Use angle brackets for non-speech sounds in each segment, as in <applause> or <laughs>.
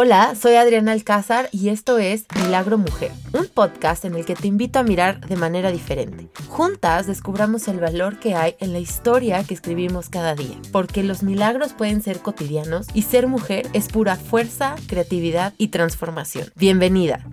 Hola, soy Adriana Alcázar y esto es Milagro Mujer, un podcast en el que te invito a mirar de manera diferente. Juntas descubramos el valor que hay en la historia que escribimos cada día, porque los milagros pueden ser cotidianos y ser mujer es pura fuerza, creatividad y transformación. Bienvenida.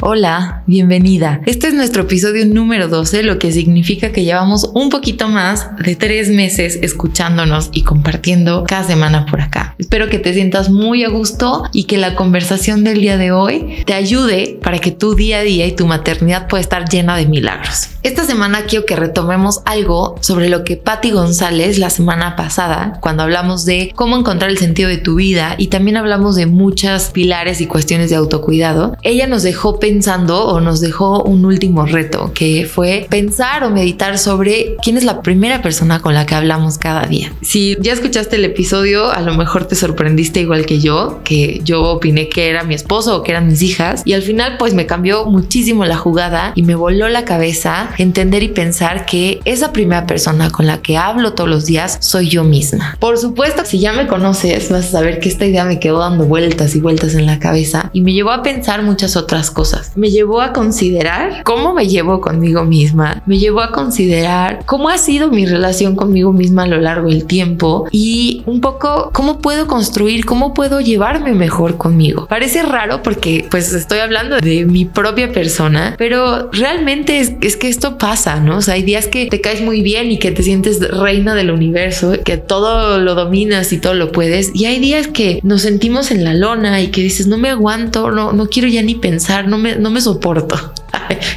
Hola, bienvenida. Este es nuestro episodio número 12, lo que significa que llevamos un poquito más de tres meses escuchándonos y compartiendo cada semana por acá. Espero que te sientas muy a gusto y que la conversación del día de hoy te ayude para que tu día a día y tu maternidad pueda estar llena de milagros. Esta semana quiero que retomemos algo sobre lo que Patti González la semana pasada, cuando hablamos de cómo encontrar el sentido de tu vida y también hablamos de muchas pilares y cuestiones de autocuidado, ella nos dejó pensando o nos dejó un último reto que fue pensar o meditar sobre quién es la primera persona con la que hablamos cada día. Si ya escuchaste el episodio, a lo mejor te sorprendiste igual que yo, que yo opiné que era mi esposo o que eran mis hijas y al final pues me cambió muchísimo la jugada y me voló la cabeza entender y pensar que esa primera persona con la que hablo todos los días soy yo misma. Por supuesto, si ya me conoces, vas a saber que esta idea me quedó dando vueltas y vueltas en la cabeza y me llevó a pensar muchas otras cosas me llevó a considerar cómo me llevo conmigo misma, me llevó a considerar cómo ha sido mi relación conmigo misma a lo largo del tiempo y un poco cómo puedo construir, cómo puedo llevarme mejor conmigo. Parece raro porque pues estoy hablando de mi propia persona, pero realmente es, es que esto pasa, ¿no? O sea, hay días que te caes muy bien y que te sientes reina del universo, que todo lo dominas y todo lo puedes, y hay días que nos sentimos en la lona y que dices, no me aguanto, no, no quiero ya ni pensar, no me no me soporto.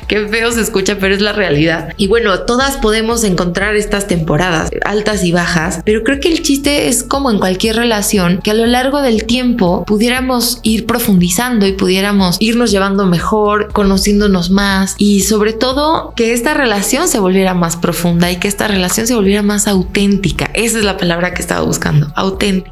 qué feo se escucha, pero es la realidad. Y bueno, todas podemos encontrar estas temporadas altas y bajas, pero creo que el chiste es como en cualquier relación, que a lo largo del tiempo pudiéramos ir profundizando y pudiéramos irnos llevando mejor, conociéndonos más y sobre todo que esta relación se volviera más profunda y que esta relación se volviera más auténtica. Esa es la palabra que estaba buscando, auténtica.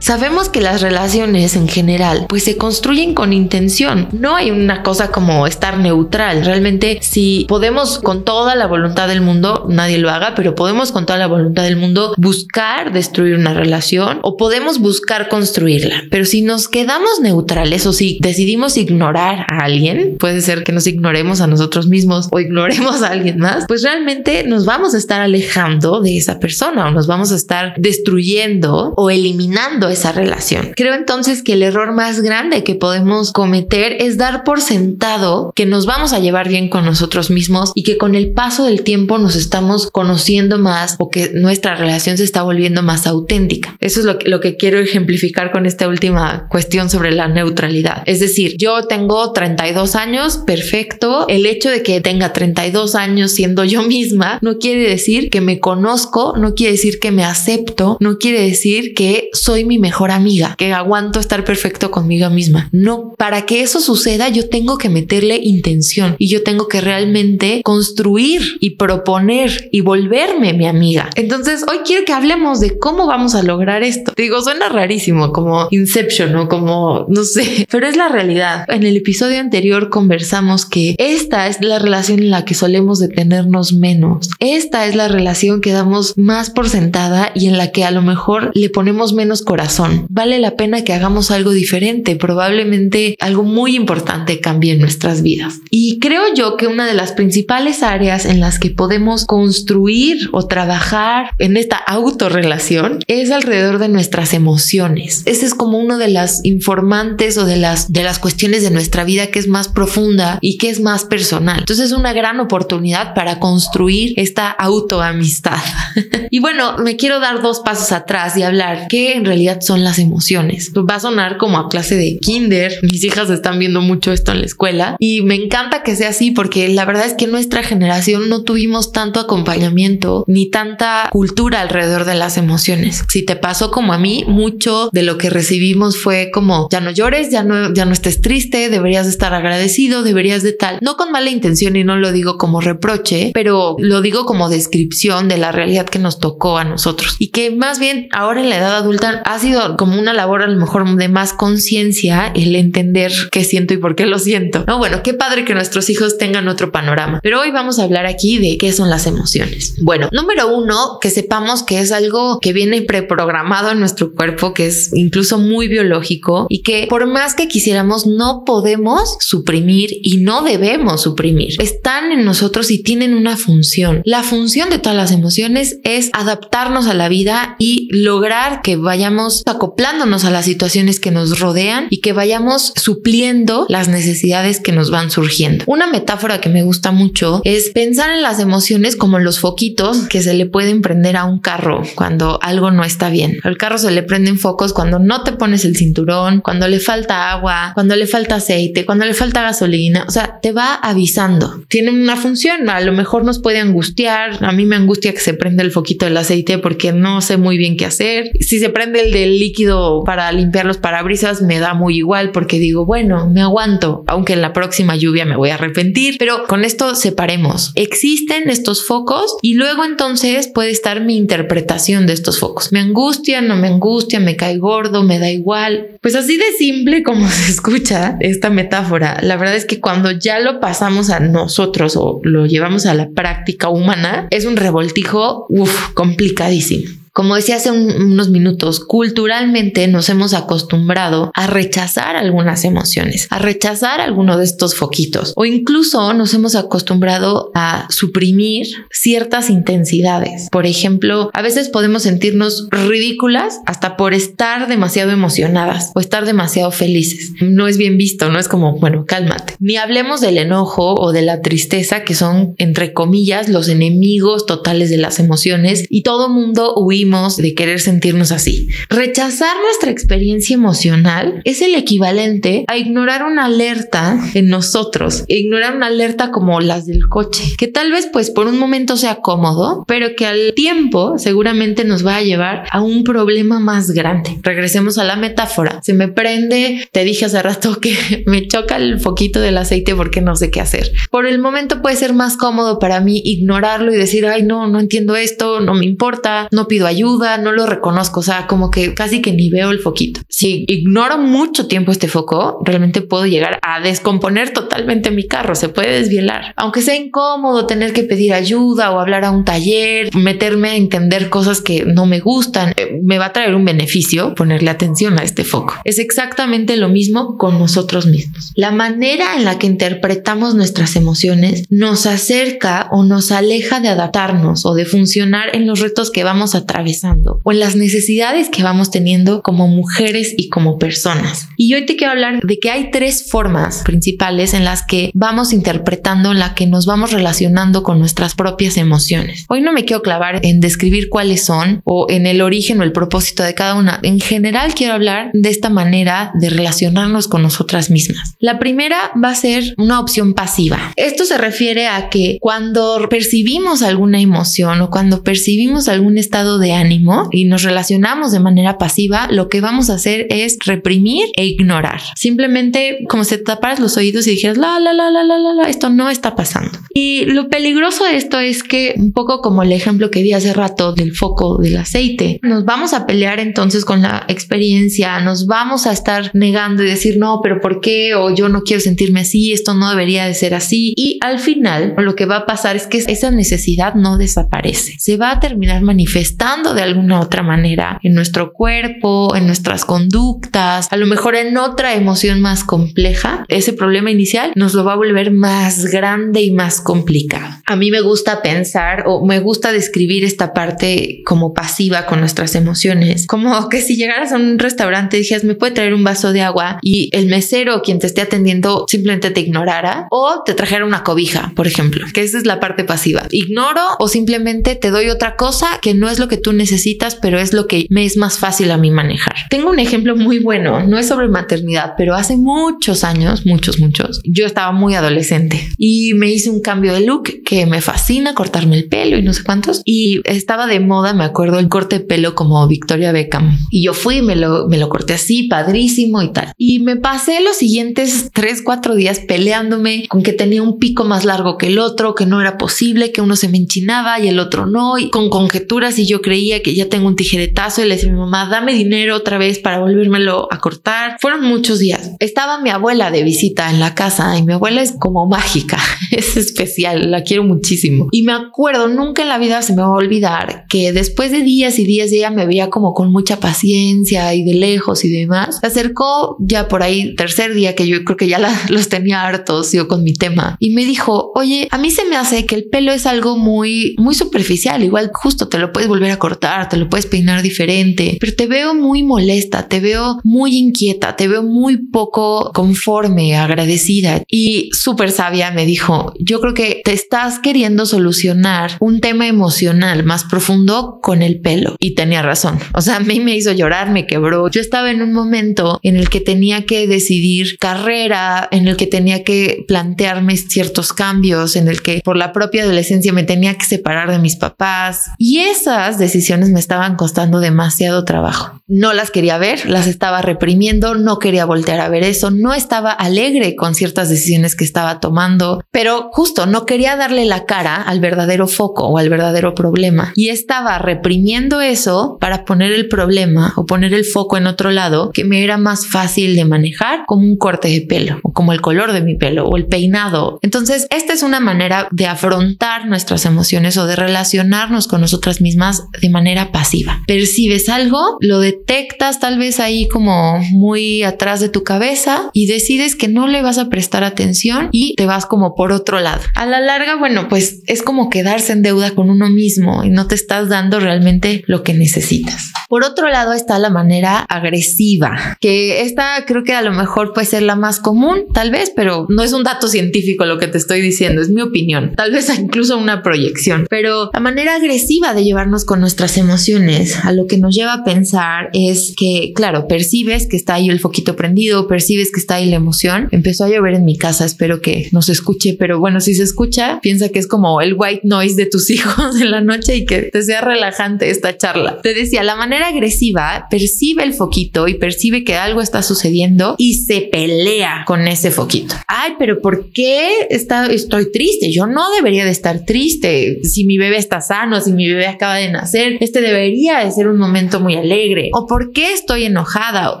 Sabemos que las relaciones en general pues se construyen con intención. No hay una cosa como estar neutral. Realmente si podemos con toda la voluntad del mundo, nadie lo haga, pero podemos con toda la voluntad del mundo buscar destruir una relación o podemos buscar construirla. Pero si nos quedamos neutrales o si decidimos ignorar a alguien, puede ser que nos ignoremos a nosotros mismos o ignoremos a alguien más, pues realmente nos vamos a estar alejando de esa persona o nos vamos a estar destruyendo o eliminando esa relación. Creo entonces que el error más grande que podemos cometer es dar por sentado que nos vamos a llevar bien con nosotros mismos y que con el paso del tiempo nos estamos conociendo más o que nuestra relación se está volviendo más auténtica. Eso es lo que, lo que quiero ejemplificar con esta última cuestión sobre la neutralidad. Es decir, yo tengo 32 años, perfecto. El hecho de que tenga 32 años siendo yo misma no quiere decir que me conozco, no quiere decir que me acepto, no quiere decir que soy mi mejor amiga, que aguanto estar perfecto conmigo misma. No, para que eso suceda yo tengo que meterle intención y yo tengo que realmente construir y proponer y volverme mi amiga. Entonces hoy quiero que hablemos de cómo vamos a lograr esto. Digo, suena rarísimo como Inception o como no sé, <laughs> pero es la realidad. En el episodio anterior conversamos que esta es la relación en la que solemos detenernos menos. Esta es la relación que damos más por sentada y en la que a lo mejor le ponemos menos corazón Vale la pena que hagamos algo diferente, probablemente algo muy importante cambie en nuestras vidas. Y creo yo que una de las principales áreas en las que podemos construir o trabajar en esta autorrelación es alrededor de nuestras emociones. Ese es como uno de las informantes o de las de las cuestiones de nuestra vida que es más profunda y que es más personal. Entonces es una gran oportunidad para construir esta autoamistad. <laughs> y bueno, me quiero dar dos pasos atrás y hablar que en realidad son las emociones. Va a sonar como a clase de kinder. Mis hijas están viendo mucho esto en la escuela y me encanta que sea así porque la verdad es que nuestra generación no tuvimos tanto acompañamiento ni tanta cultura alrededor de las emociones. Si te pasó como a mí, mucho de lo que recibimos fue como ya no llores, ya no, ya no estés triste, deberías estar agradecido, deberías de tal. No con mala intención y no lo digo como reproche, pero lo digo como descripción de la realidad que nos tocó a nosotros y que más bien ahora en la edad adulta ha sido como una labor a lo mejor de más conciencia el entender qué siento y por qué lo siento. No, bueno, qué padre que nuestros hijos tengan otro panorama. Pero hoy vamos a hablar aquí de qué son las emociones. Bueno, número uno, que sepamos que es algo que viene preprogramado en nuestro cuerpo, que es incluso muy biológico y que por más que quisiéramos no podemos suprimir y no debemos suprimir. Están en nosotros y tienen una función. La función de todas las emociones es adaptarnos a la vida y lograr que vayamos acoplándonos a las situaciones que nos rodean y que vayamos supliendo las necesidades que nos van surgiendo. Una metáfora que me gusta mucho es pensar en las emociones como los foquitos que se le pueden prender a un carro cuando algo no está bien. Al carro se le prenden focos cuando no te pones el cinturón, cuando le falta agua, cuando le falta aceite, cuando le falta gasolina. O sea, te va avisando. Tienen una función. A lo mejor nos puede angustiar. A mí me angustia que se prenda el foquito del aceite porque no sé muy bien qué hacer. Si se prende el del líquido para limpiar los parabrisas, me da muy igual porque digo, bueno, me aguanto, aunque en la próxima lluvia me voy a arrepentir. Pero con esto separemos. Existen estos focos y luego entonces puede estar mi interpretación de estos focos. Me angustia, no me angustia, me cae gordo, me da igual. Pues así de simple como <laughs> se escucha esta metáfora, la verdad es que cuando ya lo pasamos a nosotros o lo llevamos a la práctica humana, es un revoltijo, complicadísimo. Como decía hace unos minutos, culturalmente nos hemos acostumbrado a rechazar algunas emociones, a rechazar alguno de estos foquitos o incluso nos hemos acostumbrado a suprimir ciertas intensidades. Por ejemplo, a veces podemos sentirnos ridículas hasta por estar demasiado emocionadas o estar demasiado felices. No es bien visto, no es como, bueno, cálmate. Ni hablemos del enojo o de la tristeza que son, entre comillas, los enemigos totales de las emociones y todo mundo huye de querer sentirnos así. Rechazar nuestra experiencia emocional es el equivalente a ignorar una alerta en nosotros, ignorar una alerta como las del coche, que tal vez pues por un momento sea cómodo, pero que al tiempo seguramente nos va a llevar a un problema más grande. Regresemos a la metáfora. Se me prende, te dije hace rato que <laughs> me choca el foquito del aceite porque no sé qué hacer. Por el momento puede ser más cómodo para mí ignorarlo y decir, ay no, no entiendo esto, no me importa, no pido ayuda, no lo reconozco, o sea, como que casi que ni veo el foquito. Si ignoro mucho tiempo este foco, realmente puedo llegar a descomponer totalmente mi carro, se puede desvielar. Aunque sea incómodo tener que pedir ayuda o hablar a un taller, meterme a entender cosas que no me gustan, eh, me va a traer un beneficio ponerle atención a este foco. Es exactamente lo mismo con nosotros mismos. La manera en la que interpretamos nuestras emociones nos acerca o nos aleja de adaptarnos o de funcionar en los retos que vamos a través o en las necesidades que vamos teniendo como mujeres y como personas. Y hoy te quiero hablar de que hay tres formas principales en las que vamos interpretando, en la que nos vamos relacionando con nuestras propias emociones. Hoy no me quiero clavar en describir cuáles son o en el origen o el propósito de cada una. En general quiero hablar de esta manera de relacionarnos con nosotras mismas. La primera va a ser una opción pasiva. Esto se refiere a que cuando percibimos alguna emoción o cuando percibimos algún estado de ánimo y nos relacionamos de manera pasiva, lo que vamos a hacer es reprimir e ignorar. Simplemente como si te taparas los oídos y dijeras, la, la, la, la, la, la, la, esto no está pasando. Y lo peligroso de esto es que, un poco como el ejemplo que di hace rato del foco del aceite, nos vamos a pelear entonces con la experiencia, nos vamos a estar negando y decir, no, pero ¿por qué? O yo no quiero sentirme así, esto no debería de ser así. Y al final lo que va a pasar es que esa necesidad no desaparece, se va a terminar manifestando de alguna otra manera en nuestro cuerpo, en nuestras conductas, a lo mejor en otra emoción más compleja, ese problema inicial nos lo va a volver más grande y más complicado. A mí me gusta pensar o me gusta describir esta parte como pasiva con nuestras emociones, como que si llegaras a un restaurante y dijeras, me puede traer un vaso de agua y el mesero o quien te esté atendiendo simplemente te ignorara o te trajera una cobija, por ejemplo, que esa es la parte pasiva. Ignoro o simplemente te doy otra cosa que no es lo que tú necesitas pero es lo que me es más fácil a mí manejar. Tengo un ejemplo muy bueno, no es sobre maternidad, pero hace muchos años, muchos, muchos, yo estaba muy adolescente y me hice un cambio de look que me fascina, cortarme el pelo y no sé cuántos. Y estaba de moda, me acuerdo, el corte de pelo como Victoria Beckham. Y yo fui, me lo, me lo corté así, padrísimo y tal. Y me pasé los siguientes tres, cuatro días peleándome con que tenía un pico más largo que el otro, que no era posible, que uno se me enchinaba y el otro no, y con conjeturas y yo creo creía que ya tengo un tijeretazo y le decía a mi mamá, dame dinero otra vez para volvérmelo a cortar. Fueron muchos días. Estaba mi abuela de visita en la casa y mi abuela es como mágica, <laughs> es especial, la quiero muchísimo. Y me acuerdo, nunca en la vida se me va a olvidar que después de días y días ella me veía como con mucha paciencia y de lejos y demás. Se acercó ya por ahí tercer día que yo creo que ya <laughs> los tenía hartos yo con mi tema y me dijo, oye, a mí se me hace que el pelo es algo muy, muy superficial, igual justo te lo puedes volver a cortar, te lo puedes peinar diferente, pero te veo muy molesta, te veo muy inquieta, te veo muy poco conforme, agradecida. Y súper sabia me dijo, yo creo que te estás queriendo solucionar un tema emocional más profundo con el pelo. Y tenía razón, o sea, a mí me hizo llorar, me quebró, yo estaba en un momento en el que tenía que decidir carrera, en el que tenía que plantearme ciertos cambios, en el que por la propia adolescencia me tenía que separar de mis papás. Y esas decisiones me estaban costando demasiado trabajo. No las quería ver, las estaba reprimiendo, no quería voltear a ver eso, no estaba alegre con ciertas decisiones que estaba tomando, pero justo no quería darle la cara al verdadero foco o al verdadero problema y estaba reprimiendo eso para poner el problema o poner el foco en otro lado que me era más fácil de manejar como un corte de pelo o como el color de mi pelo o el peinado. Entonces, esta es una manera de afrontar nuestras emociones o de relacionarnos con nosotras mismas de manera pasiva. Percibes algo, lo detectas tal vez ahí como muy atrás de tu cabeza y decides que no le vas a prestar atención y te vas como por otro lado. A la larga, bueno, pues es como quedarse en deuda con uno mismo y no te estás dando realmente lo que necesitas. Por otro lado está la manera agresiva, que esta creo que a lo mejor puede ser la más común, tal vez, pero no es un dato científico lo que te estoy diciendo, es mi opinión, tal vez incluso una proyección, pero la manera agresiva de llevarnos con nuestras emociones a lo que nos lleva a pensar es que, claro, percibes que está ahí el foquito prendido, percibes que está ahí la emoción. Empezó a llover en mi casa, espero que no se escuche, pero bueno, si se escucha, piensa que es como el white noise de tus <laughs> hijos en la noche y que te sea relajante esta charla. Te decía, la manera agresiva percibe el foquito y percibe que algo está sucediendo y se pelea con ese foquito. Ay, pero ¿por qué está, estoy triste? Yo no debería de estar triste. Si mi bebé está sano, si mi bebé acaba de nacer, este debería de ser un momento muy alegre. ¿O por qué estoy enojada?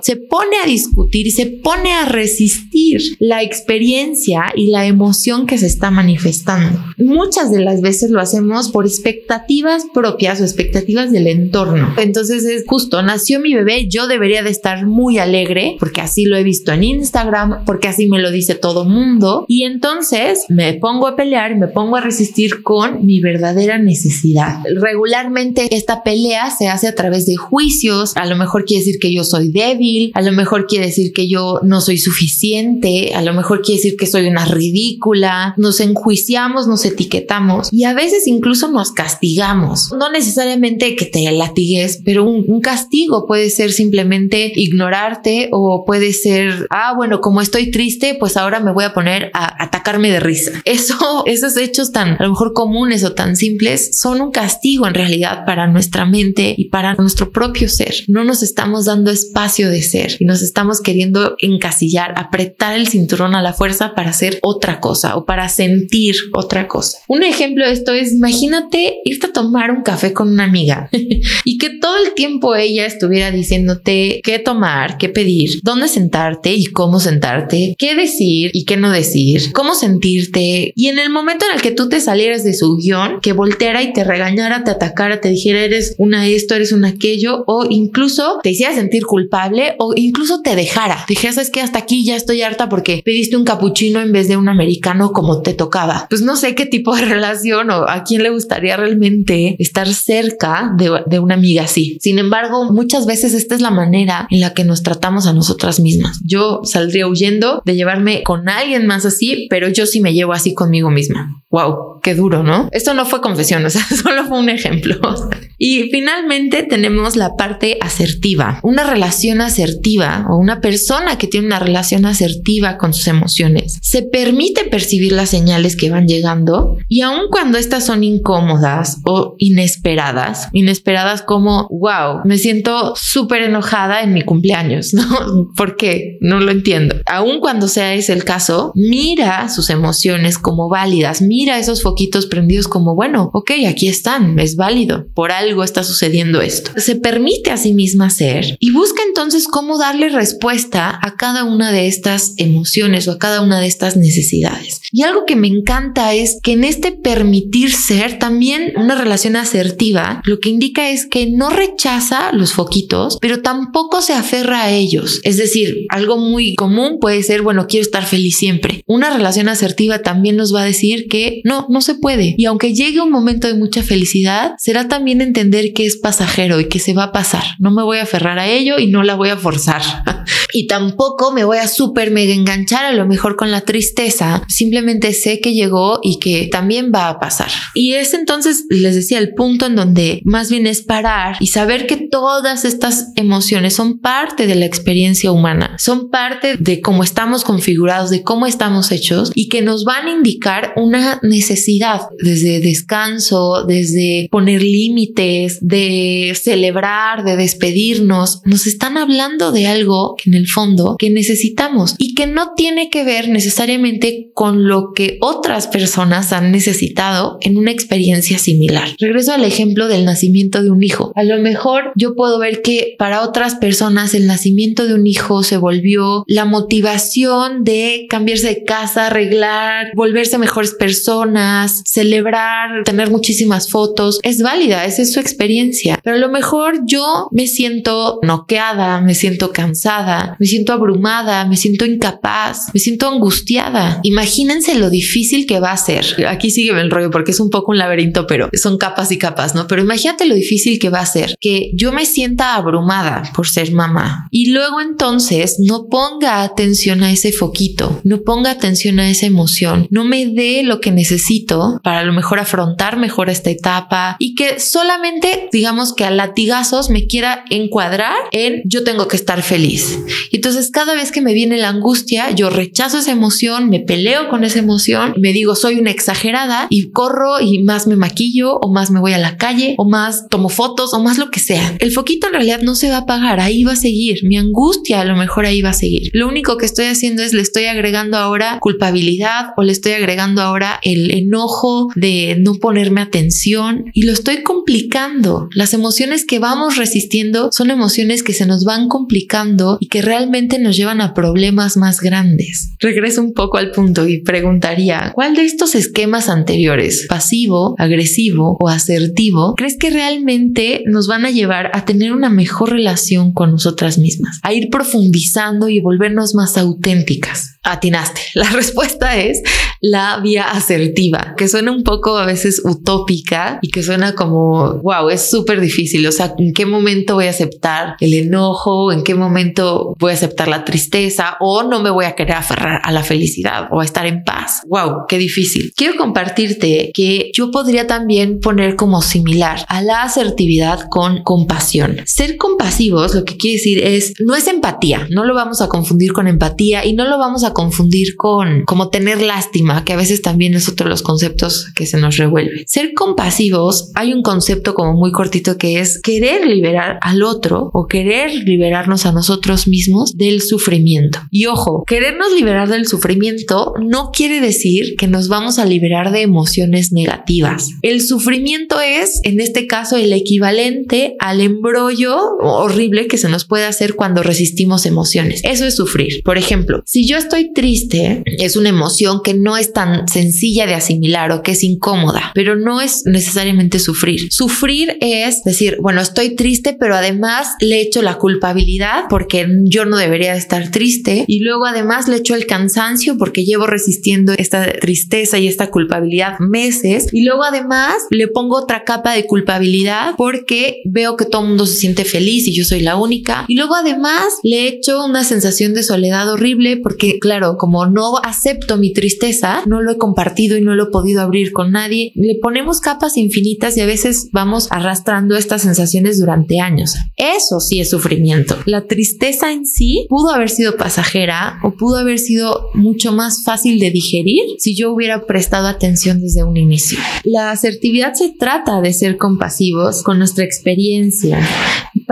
Se pone a discutir y se pone a resistir la experiencia y la emoción que se está manifestando. Muchas de las veces lo hacemos por expectativas propias o expectativas del entorno. Entonces es justo, nació mi bebé, yo debería de estar muy alegre porque así lo he visto en Instagram, porque así me lo dice todo mundo y entonces me pongo a pelear, me pongo a resistir con mi verdadera necesidad. Regularmente esta pelea se hace a través de juicios, a lo mejor quiere decir que yo soy débil, a lo mejor quiere decir que yo no soy suficiente, a lo mejor quiere decir que soy una ridícula, nos enjuiciamos, nos etiquetamos y a veces incluso nos castigamos. No necesariamente que te latigues, pero un, castigo puede ser simplemente ignorarte o puede ser, ah, bueno, como estoy triste, pues ahora me voy a poner a atacarme de risa. <laughs> Eso, esos hechos tan a lo mejor comunes o tan simples son un castigo en realidad para nuestra mente y para nuestro propio ser. No nos estamos dando espacio de ser y nos estamos queriendo encasillar, apretar el cinturón a la fuerza para hacer otra cosa o para sentir otra cosa. Un ejemplo de esto es, imagínate irte a tomar un café con una amiga <laughs> y que todo el tiempo ella estuviera diciéndote qué tomar, qué pedir, dónde sentarte y cómo sentarte, qué decir y qué no decir, cómo sentirte. Y en el momento en el que tú te salieras de su guion, que volteara y te regañara, te atacara, te dijera eres una esto, eres un aquello, o incluso te hiciera sentir culpable o incluso te dejara. Dijeras, es que hasta aquí ya estoy harta porque pediste un capuchino en vez de un americano como te tocaba. Pues no sé qué tipo de <laughs> relación o a quién le gustaría realmente estar cerca de, de una amiga así. Sin embargo, muchas veces esta es la manera en la que nos tratamos a nosotras mismas. Yo saldría huyendo de llevarme con alguien más así, pero yo sí me llevo así conmigo misma. Wow, qué duro, ¿no? Esto no fue confesión, <laughs> o sea, solo fue un ejemplo. <laughs> y finalmente tenemos la parte asertiva. Una relación asertiva o una persona que tiene una relación asertiva con sus emociones se permite percibir las señales que van llegando y aun cuando estas son incómodas o inesperadas, inesperadas como, wow, me siento súper enojada en mi cumpleaños, <laughs> ¿no? ¿Por qué? No lo entiendo. Aun cuando sea ese el caso, mira sus emociones como válidas, mira esos foquitos prendidos como, bueno, ok, aquí están, es válido, por algo está sucediendo esto. Se permite a sí misma ser y busca entonces cómo darle respuesta a cada una de estas emociones o a cada una de estas necesidades. Y algo que me encanta es que en este permitir ser también una relación asertiva, lo que indica es que no rechaza los foquitos, pero tampoco se aferra a ellos. Es decir, algo muy común puede ser, bueno, quiero estar feliz siempre. Una relación asertiva también nos va a decir que no, no se puede. Y aunque llegue un momento de mucha felicidad, será también entender que es pasajero y que se va a pasar. No me voy a aferrar a ello y no la voy a forzar. <laughs> y tampoco me voy a súper mega enganchar a lo mejor con la tristeza. Simplemente sé que llegó y que también va a pasar. Y es entonces, les decía, el punto en donde más bien es parar y saber que todas estas emociones son parte de la experiencia humana, son parte de cómo estamos configurados, de cómo estamos hechos y que nos van a indicar una necesidad desde descanso, desde poner límites, de celebrar, de despedirnos. Nos están hablando de algo que en el fondo que necesitamos y que no tiene que ver necesariamente con lo que otras personas han necesitado en una experiencia similar. Regreso al ejemplo del nacimiento de un hijo. A lo mejor yo puedo ver que para otras personas el nacimiento de un hijo se volvió la motivación de cambiarse de casa, arreglar, volverse mejores personas, celebrar, tener muchísimas fotos. Es válida, esa es su experiencia. Pero a lo mejor yo me siento noqueada, me siento cansada, me siento abrumada, me siento incapaz, me siento angustiada. Imagínense lo difícil que va a ser. Aquí sigue el rollo porque es un poco un laberinto, pero son capas y capas, ¿no? Pero imagínate lo difícil que va a ser que yo me sienta abrumada por ser mamá y luego entonces no ponga atención a ese foquito, no ponga atención a esa emoción, no me dé lo que necesito para a lo mejor afrontar mejor esta etapa y que solamente digamos que a latigazos me quiera encuadrar en yo tengo que estar feliz. Entonces cada vez que me viene la angustia, yo rechazo esa emoción, me peleo con esa emoción, me digo soy una exagerada y corro y más me maquillo o más me voy a la calle o más tomo fotos o más lo que sea. El foquito en realidad no se va a apagar, ahí va a seguir. Mi angustia a lo mejor ahí va a seguir. Lo único que estoy haciendo es le estoy agregando ahora culpabilidad o le estoy agregando ahora el enojo de no ponerme atención y lo estoy complicando. Las emociones que vamos resistiendo son emociones que se nos van complicando y que realmente nos llevan a problemas más grandes. Regreso un poco al punto y preguntaría, ¿cuál de estos esquemas anteriores, pasivo, agresivo o asertivo, crees que realmente nos van a llevar a tener una mejor relación con nosotras mismas, a ir profundizando y volvernos más auténticas? Atinaste. <laughs> La respuesta es la vía asertiva, que suena un poco a veces utópica y que suena como, wow, es súper difícil. O sea, ¿en qué momento voy a aceptar el enojo? ¿En qué momento voy a aceptar la tristeza? O no me voy a querer aferrar a la felicidad o a estar en paz. Wow, qué difícil. Quiero compartirte que yo podría también poner como similar a la asertividad con compasión. Ser compasivos lo que quiere decir es, no es empatía, no lo vamos a confundir con empatía y no lo vamos a confundir con como tener lástima que a veces también es otro de los conceptos que se nos revuelve. Ser compasivos, hay un concepto como muy cortito que es querer liberar al otro o querer liberarnos a nosotros mismos del sufrimiento. Y ojo, querernos liberar del sufrimiento no quiere decir que nos vamos a liberar de emociones negativas. El sufrimiento es, en este caso, el equivalente al embrollo horrible que se nos puede hacer cuando resistimos emociones. Eso es sufrir. Por ejemplo, si yo estoy triste, es una emoción que no es tan sencilla de asimilar o que es incómoda, pero no es necesariamente sufrir. Sufrir es decir, bueno, estoy triste, pero además le echo la culpabilidad porque yo no debería estar triste y luego además le echo el cansancio porque llevo resistiendo esta tristeza y esta culpabilidad meses y luego además le pongo otra capa de culpabilidad porque veo que todo el mundo se siente feliz y yo soy la única y luego además le echo una sensación de soledad horrible porque claro, como no acepto mi tristeza, no lo he compartido y no lo he podido abrir con nadie. Le ponemos capas infinitas y a veces vamos arrastrando estas sensaciones durante años. Eso sí es sufrimiento. La tristeza en sí pudo haber sido pasajera o pudo haber sido mucho más fácil de digerir si yo hubiera prestado atención desde un inicio. La asertividad se trata de ser compasivos con nuestra experiencia.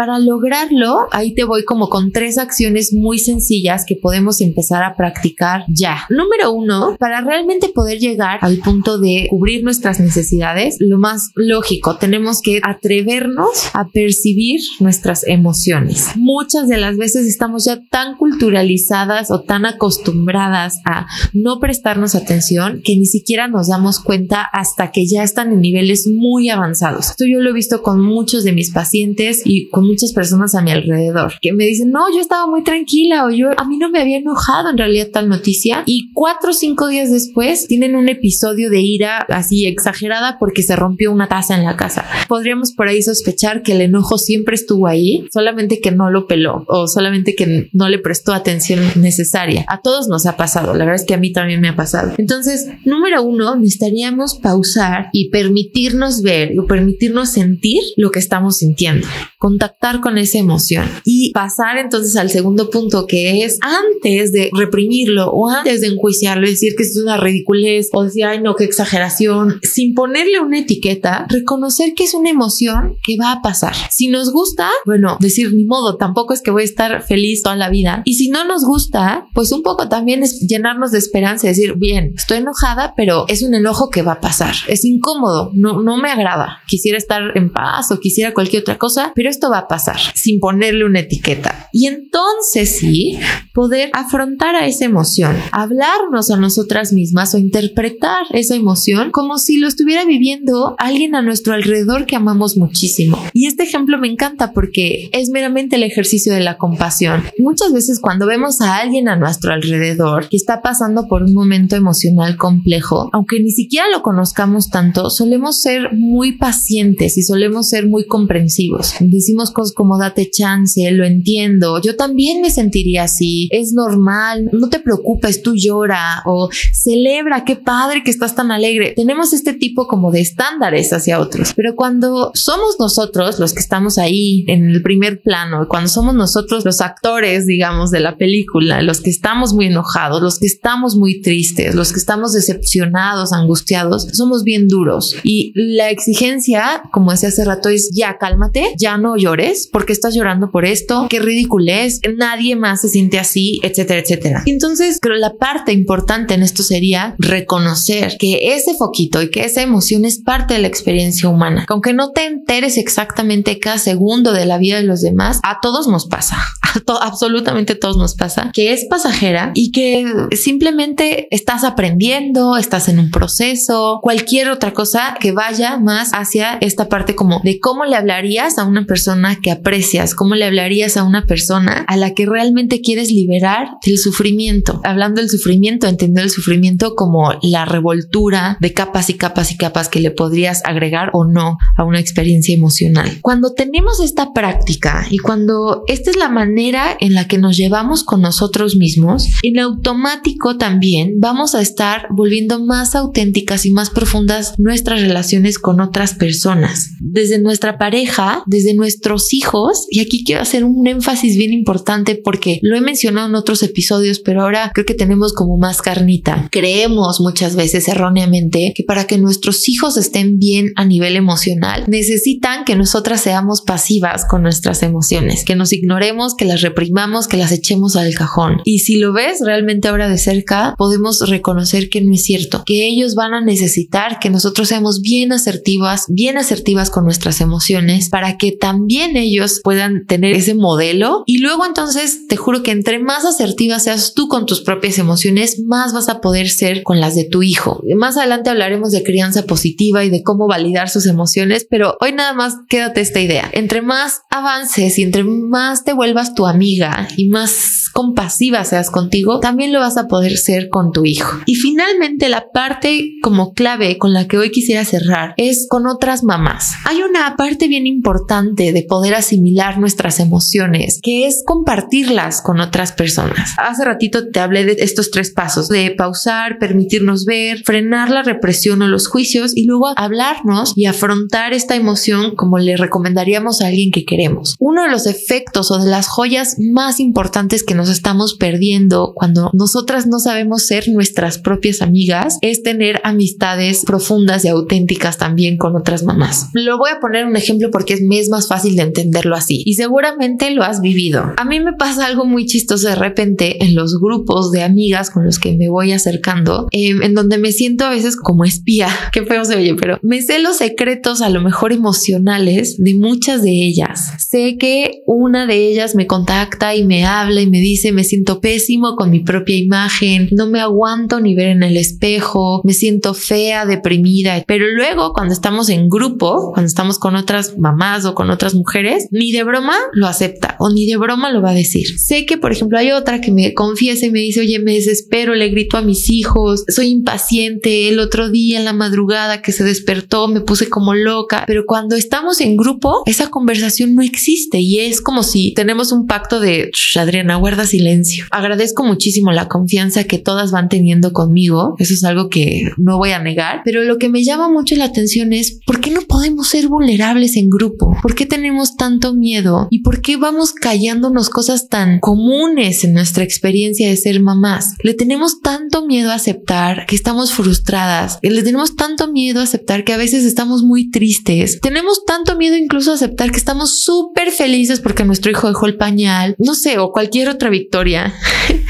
Para lograrlo, ahí te voy como con tres acciones muy sencillas que podemos empezar a practicar ya. Número uno, para realmente poder llegar al punto de cubrir nuestras necesidades, lo más lógico, tenemos que atrevernos a percibir nuestras emociones. Muchas de las veces estamos ya tan culturalizadas o tan acostumbradas a no prestarnos atención que ni siquiera nos damos cuenta hasta que ya están en niveles muy avanzados. Esto yo lo he visto con muchos de mis pacientes y con muchas personas a mi alrededor que me dicen, no, yo estaba muy tranquila o yo a mí no me había enojado en realidad tal noticia y cuatro o cinco días después tienen un episodio de ira así exagerada porque se rompió una taza en la casa. Podríamos por ahí sospechar que el enojo siempre estuvo ahí, solamente que no lo peló o solamente que no le prestó atención necesaria. A todos nos ha pasado, la verdad es que a mí también me ha pasado. Entonces, número uno, necesitaríamos pausar y permitirnos ver o permitirnos sentir lo que estamos sintiendo, contactar con esa emoción y pasar entonces al segundo punto que es antes de reprimirlo o antes de enjuiciarlo, decir que es una ridiculez o decir, ay no, qué exageración, sin ponerle una etiqueta, reconocer que es una emoción que va a pasar. Si nos gusta, bueno, decir ni modo, tampoco es que voy a estar feliz toda la vida. Y si no nos gusta, pues un poco también es llenarnos de esperanza y decir, bien, estoy enojada, pero es un enojo que va a pasar. Es incómodo, no, no me agrada. Quisiera estar en paz o quisiera cualquier otra cosa, pero esto va a pasar sin ponerle una etiqueta. Y entonces sí, poder afrontar a esa emoción, hablarnos a nosotras mismas o interpretar esa emoción como si lo estuviera viviendo alguien a nuestro alrededor que amamos muchísimo. Y este ejemplo me encanta porque es meramente el ejercicio de la compasión. Muchas veces cuando vemos a alguien a nuestro alrededor que está pasando por un momento emocional complejo, aunque ni siquiera lo conozcamos tanto, solemos ser muy pacientes y solemos ser muy comprensivos. Decimos cosas como date chance, lo entiendo, yo también me sentiría así, es normal, no te preocupes, tú llora o celebra, qué padre que estás tan alegre. Tenemos este tipo como de estándares hacia otros, pero cuando somos nosotros los que estamos ahí en el primer plano, cuando somos nosotros los actores, digamos, de la película, los que estamos muy enojados, los que estamos muy tristes, los que estamos decepcionados, angustiados, somos bien duros. Y la exigencia, como decía hace rato, es ya cálmate, ya no llores, porque estás llorando por esto, qué ridículo es, nadie más se siente así, etcétera, etcétera. Entonces, creo la parte importante en esto sería reconocer que ese foquito y que esa emoción es parte de la experiencia humana. Aunque no te enteres exactamente cada segundo de la vida de los demás, a todos nos pasa, <laughs> a absolutamente todos nos pasa, que es pasajera y que simplemente estás aprendiendo, estás en un proceso, cualquier otra cosa que vaya más hacia esta parte como de cómo le hablarías a una persona que aprecias, cómo le hablarías a una persona a la que realmente quieres liberar del sufrimiento. Hablando del sufrimiento, entender el sufrimiento como la revoltura de capas y capas y capas que le podrías agregar o no a una experiencia emocional. Cuando tenemos esta práctica y cuando esta es la manera en la que nos llevamos con nosotros mismos, en automático también vamos a estar volviendo más auténticas y más profundas nuestras relaciones con otras personas. Desde nuestra pareja, desde nuestros hijos, y aquí quiero hacer un énfasis bien importante porque lo he mencionado en otros episodios, pero ahora creo que tenemos como más carnita. Creemos muchas veces erróneamente que para que nuestros hijos estén bien a nivel emocional, necesitan que nosotras seamos pasivas con nuestras emociones, que nos ignoremos, que las reprimamos, que las echemos al cajón. Y si lo ves realmente ahora de cerca, podemos reconocer que no es cierto, que ellos van a necesitar que nosotros seamos bien asertivas, bien asertivas con nuestras emociones para que también ellos puedan tener ese modelo. Y luego entonces te juro que entre más asertiva seas tú con tus propias emociones, más vas a poder ser con las de tu hijo. Más adelante hablaremos de crianza positiva y de cómo validar sus emociones, pero hoy nada más quédate esta idea. Entre más avances y entre más te vuelvas tu amiga y más compasiva seas contigo, también lo vas a poder ser con tu hijo. Y finalmente la parte como clave con la que hoy quisiera cerrar es con otras mamás. Hay una parte bien importante de poder asimilar nuestras emociones, que es compartirlas con otras personas. Hace ratito te hablé de estos tres pasos, de pausar, permitirnos ver, frenar la represión o los juicios y luego hablarnos y afrontar esta emoción como le recomendaríamos a alguien que queremos. Uno de los efectos o de las joyas más importantes que nos estamos perdiendo cuando nosotras no sabemos ser nuestras propias amigas es tener amistades profundas y auténticas también con otras mamás. Lo voy a poner un ejemplo porque es, es más fácil de entenderlo así y seguramente lo has vivido. A mí me pasa algo muy chistoso de repente en los grupos de amigas con los que me voy acercando, em, en donde me siento a veces como espía. <laughs> Qué feo se oye, pero me sé los secretos a lo mejor emocionales de muchas de ellas. Sé que una de ellas me contacta y me habla y me dice me siento pésimo con mi propia imagen, no me aguanto ni ver en el espejo, me siento fea, deprimida. Pero luego cuando estamos en grupo, cuando estamos con otras mamás o con otras mujeres, ni de broma lo acepta o ni de broma lo va a decir. Sé que, por ejemplo, hay otra que me confiesa y me dice, oye, me desespero, le grito a mis hijos, soy impaciente, el otro día en la madrugada que se despertó me puse como loca, pero cuando estamos en grupo, esa conversación no existe y es como si tenemos un pacto de, Adriana, guarda silencio. Agradezco muchísimo la confianza que todas van teniendo conmigo, eso es algo que no voy a negar, pero lo que me llama mucho la atención es, ¿por qué no podemos ser vulnerables en grupo? ¿Por qué tenemos tanto miedo? ¿Y por qué vamos callándonos cosas tan comunes en nuestra experiencia de ser mamás? Le tenemos tanto miedo a aceptar que estamos frustradas, le tenemos tanto miedo a aceptar que a veces estamos muy tristes, tenemos tanto miedo incluso a aceptar que estamos súper felices porque nuestro hijo dejó el pañal, no sé, o cualquier otra victoria. <laughs>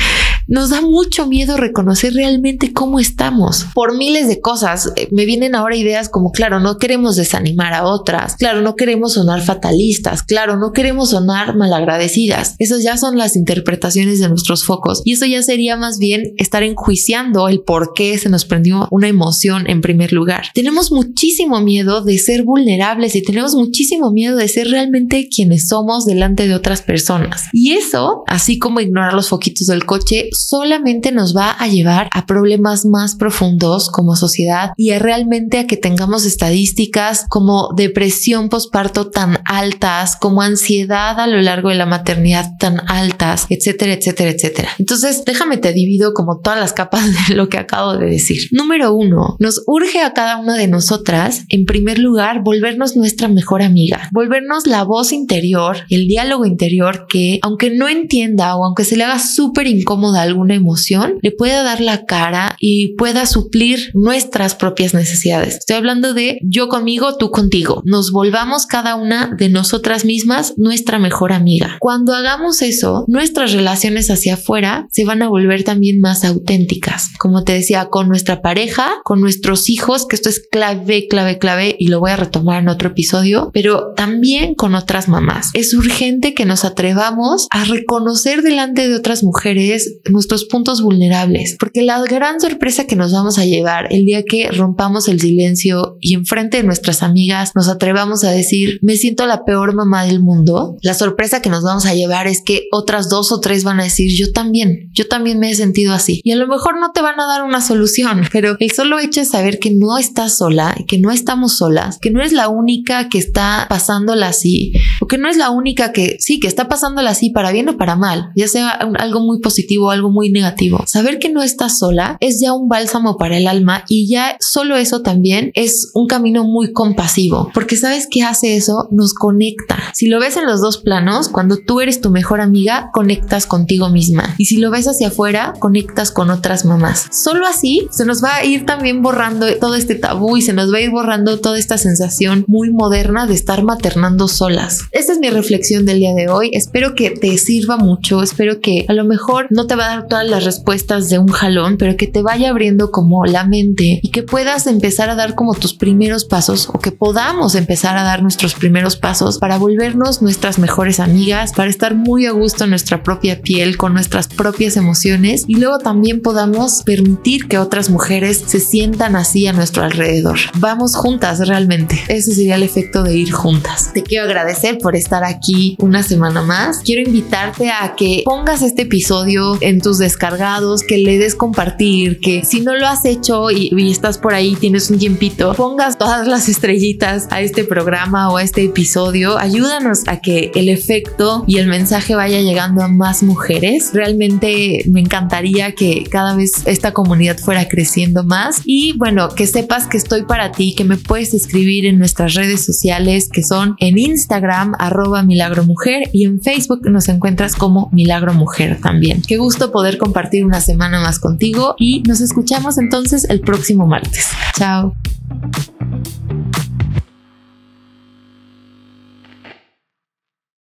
Nos da mucho miedo reconocer realmente cómo estamos. Por miles de cosas eh, me vienen ahora ideas como, claro, no queremos desanimar a otras, claro, no queremos sonar fatalistas, claro, no queremos sonar malagradecidas. Esas ya son las interpretaciones de nuestros focos y eso ya sería más bien estar enjuiciando el por qué se nos prendió una emoción en primer lugar. Tenemos muchísimo miedo de ser vulnerables y tenemos muchísimo miedo de ser realmente quienes somos delante de otras personas. Y eso, así como ignorar los foquitos del coche, solamente nos va a llevar a problemas más profundos como sociedad y a realmente a que tengamos estadísticas como depresión postparto tan altas, como ansiedad a lo largo de la maternidad tan altas, etcétera, etcétera, etcétera. Entonces, déjame te divido como todas las capas de lo que acabo de decir. Número uno, nos urge a cada una de nosotras, en primer lugar, volvernos nuestra mejor amiga, volvernos la voz interior, el diálogo interior que, aunque no entienda o aunque se le haga súper incómoda alguna emoción, le pueda dar la cara y pueda suplir nuestras propias necesidades. Estoy hablando de yo conmigo, tú contigo. Nos volvamos cada una de nosotras mismas nuestra mejor amiga. Cuando hagamos eso, nuestras relaciones hacia afuera se van a volver también más auténticas. Como te decía, con nuestra pareja, con nuestros hijos, que esto es clave, clave, clave y lo voy a retomar en otro episodio, pero también con otras mamás. Es urgente que nos atrevamos a reconocer delante de otras mujeres nuestros puntos vulnerables, porque la gran sorpresa que nos vamos a llevar el día que rompamos el silencio y enfrente de nuestras amigas nos atrevamos a decir, me siento la peor mamá del mundo, la sorpresa que nos vamos a llevar es que otras dos o tres van a decir, yo también, yo también me he sentido así. Y a lo mejor no te van a dar una solución, <laughs> pero el solo hecho de saber que no estás sola, que no estamos solas, que no es la única que está pasándola así, o que no es la única que sí, que está pasándola así para bien o para mal, ya sea algo muy positivo, algo muy negativo. Saber que no estás sola es ya un bálsamo para el alma y ya solo eso también es un camino muy compasivo, porque sabes que hace eso, nos conecta. Si lo ves en los dos planos, cuando tú eres tu mejor amiga, conectas contigo misma. Y si lo ves hacia afuera, conectas con otras mamás. Solo así se nos va a ir también borrando todo este tabú y se nos va a ir borrando toda esta sensación muy moderna de estar maternando solas. Esta es mi reflexión del día de hoy. Espero que te sirva mucho. Espero que a lo mejor no te va a dar todas las respuestas de un jalón, pero que te vaya abriendo como la mente y que puedas empezar a dar como tus primeros pasos o que podamos empezar a dar nuestros primeros pasos para volvernos nuestras mejores amigas, para estar muy a gusto en nuestra propia piel, con nuestras propias emociones y luego también podamos permitir que otras mujeres se sientan así a nuestro alrededor. Vamos juntas realmente. Ese sería el efecto de ir juntas. Te quiero agradecer por estar aquí una semana más. Quiero invitarte a que pongas este episodio en tus descargados, que le des compartir, que si no lo has hecho y, estás por ahí, tienes un tiempito, pongas todas las estrellitas a este programa o a este episodio. Ayúdanos a que el efecto y el mensaje vaya llegando a más mujeres. Realmente me encantaría que cada vez esta comunidad fuera creciendo más y bueno, que sepas que estoy para ti, que me puedes escribir en nuestras redes sociales que son en Instagram arroba milagro mujer y en Facebook nos encuentras como milagro mujer también. Qué poder compartir una semana más contigo y nos escuchamos entonces el próximo martes. Chao.